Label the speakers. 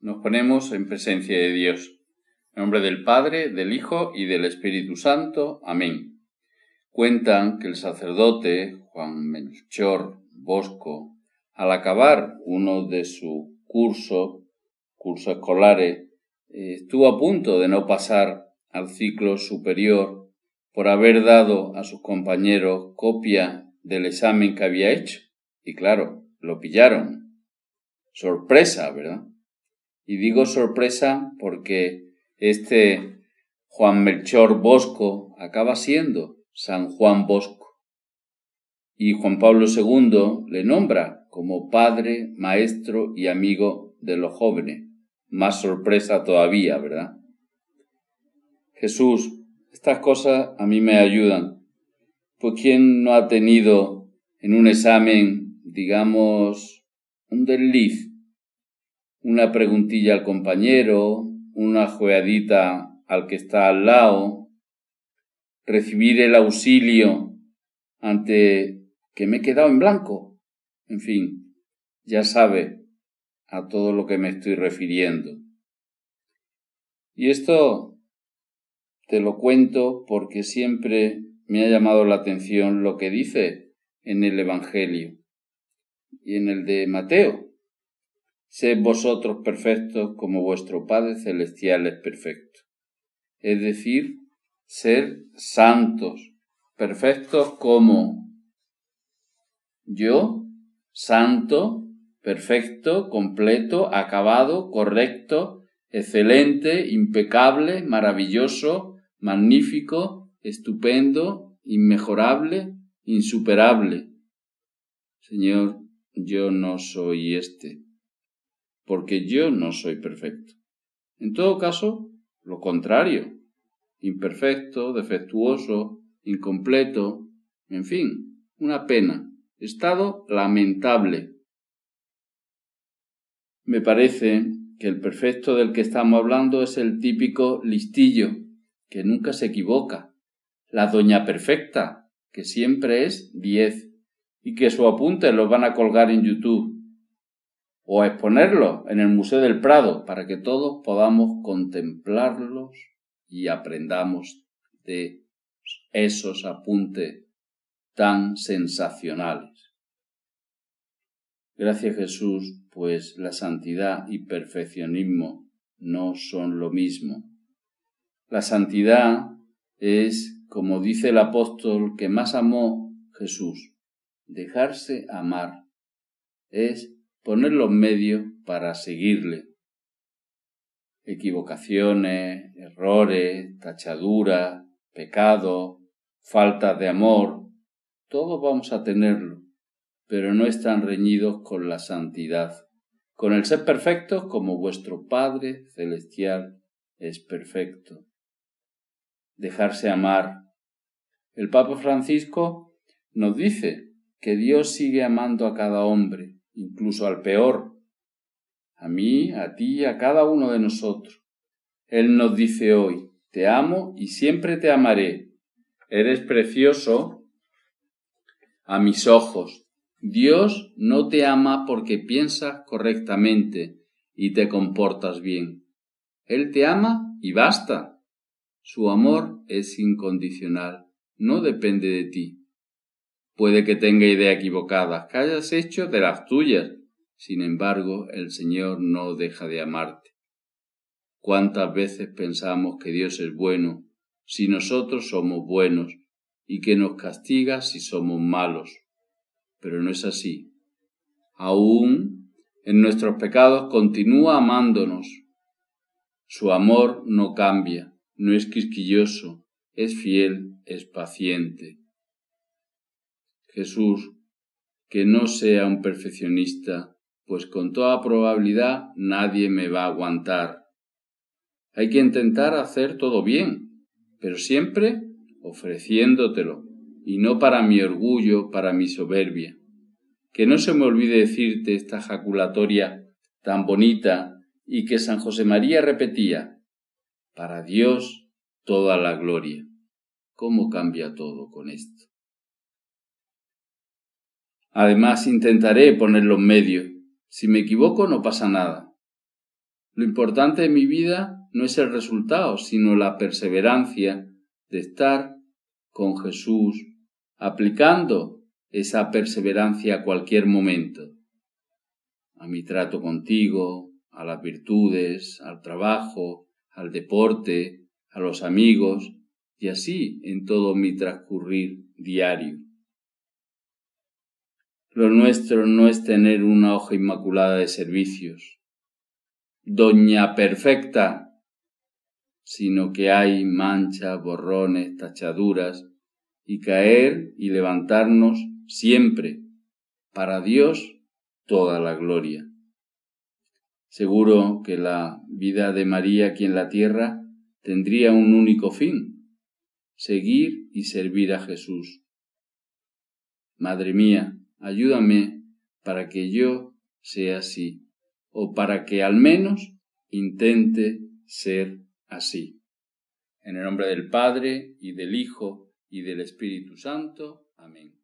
Speaker 1: nos ponemos en presencia de Dios. En nombre del Padre, del Hijo y del Espíritu Santo. Amén. Cuentan que el sacerdote Juan Melchor Bosco, al acabar uno de su curso, curso escolares, eh, estuvo a punto de no pasar al ciclo superior por haber dado a sus compañeros copia del examen que había hecho. Y claro, lo pillaron. Sorpresa, ¿verdad? Y digo sorpresa porque este Juan Melchor Bosco acaba siendo San Juan Bosco. Y Juan Pablo II le nombra como padre, maestro y amigo de los jóvenes. Más sorpresa todavía, ¿verdad? Jesús, estas cosas a mí me ayudan. Pues ¿quién no ha tenido en un examen, digamos, un desliz una preguntilla al compañero, una joeadita al que está al lado, recibir el auxilio ante que me he quedado en blanco. En fin, ya sabe a todo lo que me estoy refiriendo. Y esto te lo cuento porque siempre me ha llamado la atención lo que dice en el Evangelio y en el de Mateo. Sed vosotros perfectos como vuestro Padre Celestial es perfecto. Es decir, ser santos, perfectos como yo, santo, perfecto, completo, acabado, correcto, excelente, impecable, maravilloso, magnífico, estupendo, inmejorable, insuperable. Señor, yo no soy este porque yo no soy perfecto. En todo caso, lo contrario, imperfecto, defectuoso, incompleto, en fin, una pena, estado lamentable. Me parece que el perfecto del que estamos hablando es el típico listillo, que nunca se equivoca, la doña perfecta, que siempre es diez, y que su apunte lo van a colgar en YouTube o exponerlo en el Museo del Prado para que todos podamos contemplarlos y aprendamos de esos apuntes tan sensacionales. Gracias Jesús, pues la santidad y perfeccionismo no son lo mismo. La santidad es, como dice el apóstol que más amó Jesús, dejarse amar. Es poner los medios para seguirle. Equivocaciones, errores, tachaduras, pecados, faltas de amor, todos vamos a tenerlo, pero no están reñidos con la santidad, con el ser perfectos como vuestro Padre Celestial es perfecto. Dejarse amar. El Papa Francisco nos dice que Dios sigue amando a cada hombre, incluso al peor, a mí, a ti, a cada uno de nosotros. Él nos dice hoy, te amo y siempre te amaré. Eres precioso a mis ojos. Dios no te ama porque piensas correctamente y te comportas bien. Él te ama y basta. Su amor es incondicional, no depende de ti. Puede que tenga ideas equivocadas, que hayas hecho de las tuyas. Sin embargo, el Señor no deja de amarte. ¿Cuántas veces pensamos que Dios es bueno si nosotros somos buenos y que nos castiga si somos malos? Pero no es así. Aún en nuestros pecados continúa amándonos. Su amor no cambia, no es quisquilloso, es fiel, es paciente. Jesús, que no sea un perfeccionista, pues con toda probabilidad nadie me va a aguantar. Hay que intentar hacer todo bien, pero siempre ofreciéndotelo, y no para mi orgullo, para mi soberbia. Que no se me olvide decirte esta jaculatoria tan bonita y que San José María repetía, para Dios toda la gloria. ¿Cómo cambia todo con esto? Además, intentaré poner los medios. Si me equivoco, no pasa nada. Lo importante de mi vida no es el resultado, sino la perseverancia de estar con Jesús, aplicando esa perseverancia a cualquier momento, a mi trato contigo, a las virtudes, al trabajo, al deporte, a los amigos, y así en todo mi transcurrir diario. Lo nuestro no es tener una hoja inmaculada de servicios, doña perfecta, sino que hay manchas, borrones, tachaduras, y caer y levantarnos siempre, para Dios toda la gloria. Seguro que la vida de María aquí en la tierra tendría un único fin, seguir y servir a Jesús. Madre mía, ayúdame para que yo sea así, o para que al menos intente ser así. En el nombre del Padre y del Hijo y del Espíritu Santo. Amén.